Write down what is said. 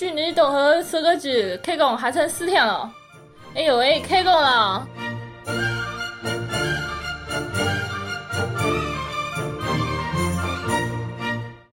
距离东河收割机开工还剩四天了，哎呦喂，开工了！